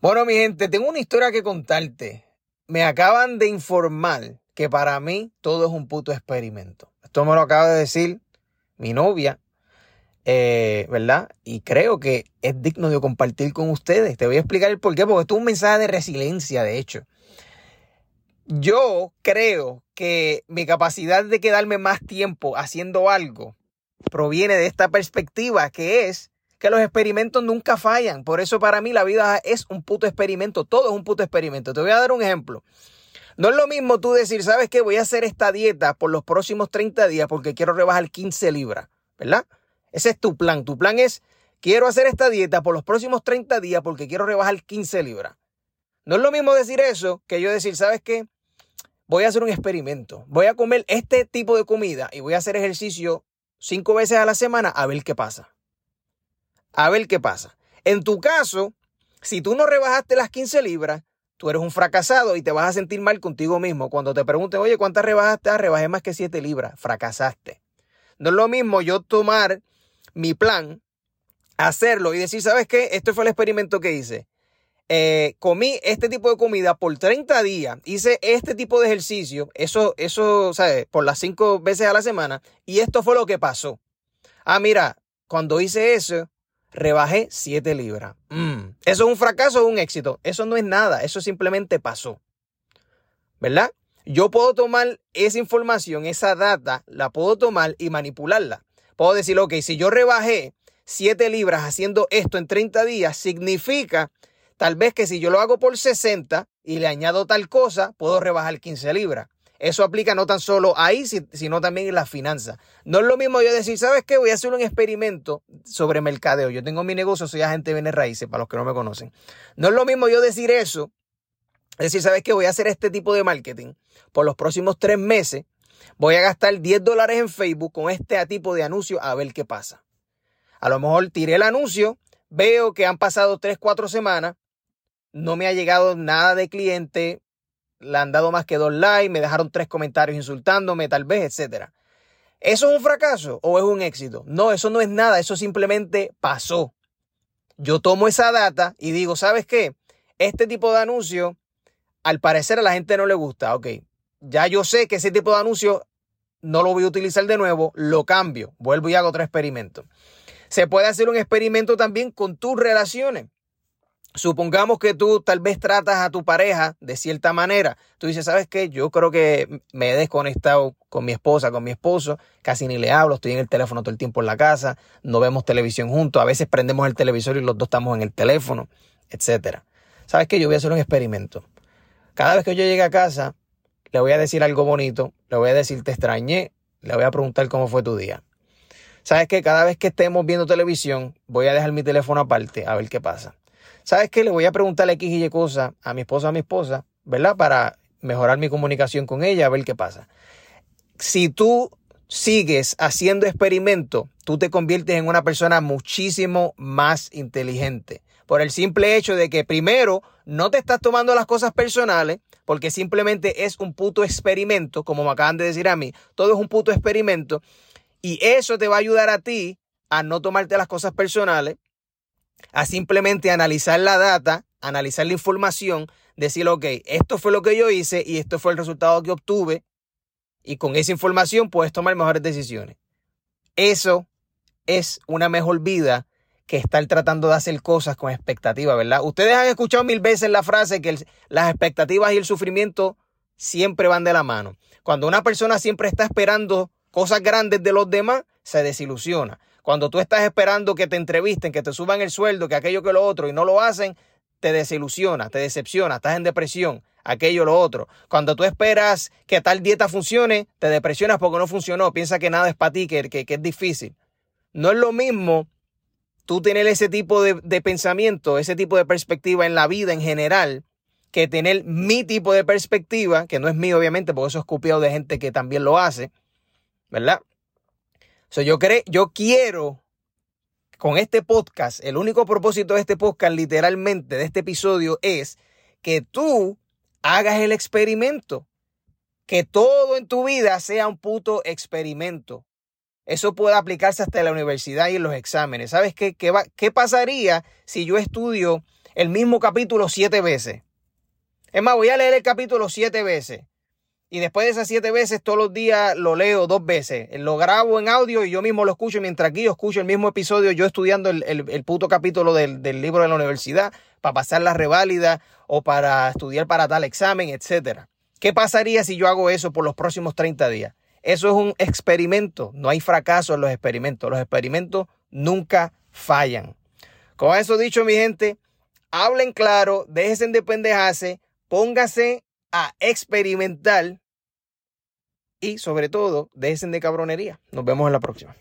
Bueno, mi gente, tengo una historia que contarte. Me acaban de informar que para mí todo es un puto experimento. Esto me lo acaba de decir mi novia, eh, ¿verdad? Y creo que es digno de compartir con ustedes. Te voy a explicar el por qué, porque esto es un mensaje de resiliencia, de hecho. Yo creo que mi capacidad de quedarme más tiempo haciendo algo proviene de esta perspectiva que es que los experimentos nunca fallan. Por eso para mí la vida es un puto experimento. Todo es un puto experimento. Te voy a dar un ejemplo. No es lo mismo tú decir, ¿sabes qué? Voy a hacer esta dieta por los próximos 30 días porque quiero rebajar 15 libras, ¿verdad? Ese es tu plan. Tu plan es, quiero hacer esta dieta por los próximos 30 días porque quiero rebajar 15 libras. No es lo mismo decir eso que yo decir, ¿sabes qué? Voy a hacer un experimento. Voy a comer este tipo de comida y voy a hacer ejercicio cinco veces a la semana a ver qué pasa a ver qué pasa. En tu caso, si tú no rebajaste las 15 libras, tú eres un fracasado y te vas a sentir mal contigo mismo. Cuando te pregunten, oye, ¿cuántas rebajaste? Ah, rebajé más que 7 libras. Fracasaste. No es lo mismo yo tomar mi plan, hacerlo y decir, ¿sabes qué? Este fue el experimento que hice. Eh, comí este tipo de comida por 30 días, hice este tipo de ejercicio, eso, eso, ¿sabes? Por las 5 veces a la semana, y esto fue lo que pasó. Ah, mira, cuando hice eso, rebajé 7 libras. Mm. ¿Eso es un fracaso o un éxito? Eso no es nada, eso simplemente pasó. ¿Verdad? Yo puedo tomar esa información, esa data, la puedo tomar y manipularla. Puedo decir, ok, si yo rebajé 7 libras haciendo esto en 30 días, significa tal vez que si yo lo hago por 60 y le añado tal cosa, puedo rebajar 15 libras. Eso aplica no tan solo ahí, sino también en las finanzas. No es lo mismo yo decir, ¿sabes qué? Voy a hacer un experimento sobre mercadeo. Yo tengo mi negocio, soy agente de bienes raíces, para los que no me conocen. No es lo mismo yo decir eso, es decir, ¿sabes qué? Voy a hacer este tipo de marketing por los próximos tres meses. Voy a gastar 10 dólares en Facebook con este tipo de anuncio a ver qué pasa. A lo mejor tiré el anuncio, veo que han pasado 3, 4 semanas, no me ha llegado nada de cliente, le han dado más que dos likes, me dejaron tres comentarios insultándome, tal vez, etcétera. ¿Eso es un fracaso o es un éxito? No, eso no es nada, eso simplemente pasó. Yo tomo esa data y digo, ¿sabes qué? Este tipo de anuncio, al parecer a la gente no le gusta. Ok, ya yo sé que ese tipo de anuncio no lo voy a utilizar de nuevo, lo cambio, vuelvo y hago otro experimento. Se puede hacer un experimento también con tus relaciones. Supongamos que tú tal vez tratas a tu pareja de cierta manera. Tú dices, ¿sabes qué? Yo creo que me he desconectado con mi esposa, con mi esposo, casi ni le hablo, estoy en el teléfono todo el tiempo en la casa, no vemos televisión juntos, a veces prendemos el televisor y los dos estamos en el teléfono, etcétera. ¿Sabes qué? Yo voy a hacer un experimento. Cada vez que yo llegue a casa, le voy a decir algo bonito, le voy a decir te extrañé, le voy a preguntar cómo fue tu día. ¿Sabes qué? Cada vez que estemos viendo televisión, voy a dejar mi teléfono aparte a ver qué pasa. ¿Sabes qué? Le voy a preguntar X y Y cosas a mi esposa, a mi esposa, ¿verdad? Para mejorar mi comunicación con ella, a ver qué pasa. Si tú sigues haciendo experimentos, tú te conviertes en una persona muchísimo más inteligente. Por el simple hecho de que primero no te estás tomando las cosas personales, porque simplemente es un puto experimento, como me acaban de decir a mí, todo es un puto experimento. Y eso te va a ayudar a ti a no tomarte las cosas personales a simplemente analizar la data, analizar la información, decir, ok, esto fue lo que yo hice y esto fue el resultado que obtuve. Y con esa información puedes tomar mejores decisiones. Eso es una mejor vida que estar tratando de hacer cosas con expectativa, ¿verdad? Ustedes han escuchado mil veces la frase que las expectativas y el sufrimiento siempre van de la mano. Cuando una persona siempre está esperando cosas grandes de los demás, se desilusiona. Cuando tú estás esperando que te entrevisten, que te suban el sueldo, que aquello que lo otro y no lo hacen, te desilusiona, te decepciona, estás en depresión, aquello lo otro. Cuando tú esperas que tal dieta funcione, te depresionas porque no funcionó, piensa que nada es para ti, que, que, es difícil. No es lo mismo tú tener ese tipo de, de pensamiento, ese tipo de perspectiva en la vida en general, que tener mi tipo de perspectiva, que no es mío obviamente, porque eso es copiado de gente que también lo hace, ¿verdad? Yo, yo quiero, con este podcast, el único propósito de este podcast, literalmente, de este episodio, es que tú hagas el experimento. Que todo en tu vida sea un puto experimento. Eso puede aplicarse hasta la universidad y en los exámenes. ¿Sabes qué, qué, qué pasaría si yo estudio el mismo capítulo siete veces. Es más, voy a leer el capítulo siete veces. Y después de esas siete veces, todos los días lo leo dos veces. Lo grabo en audio y yo mismo lo escucho. Mientras aquí yo escucho el mismo episodio, yo estudiando el, puto capítulo del, del, libro de la universidad para pasar la reválida o para estudiar para tal examen, etc. ¿Qué pasaría si yo hago eso por los próximos 30 días? Eso es un experimento. No hay fracaso en los experimentos. Los experimentos nunca fallan. Con eso dicho, mi gente, hablen claro, déjense de pendejarse, póngase a experimentar y sobre todo, déjense de cabronería. Nos vemos en la próxima.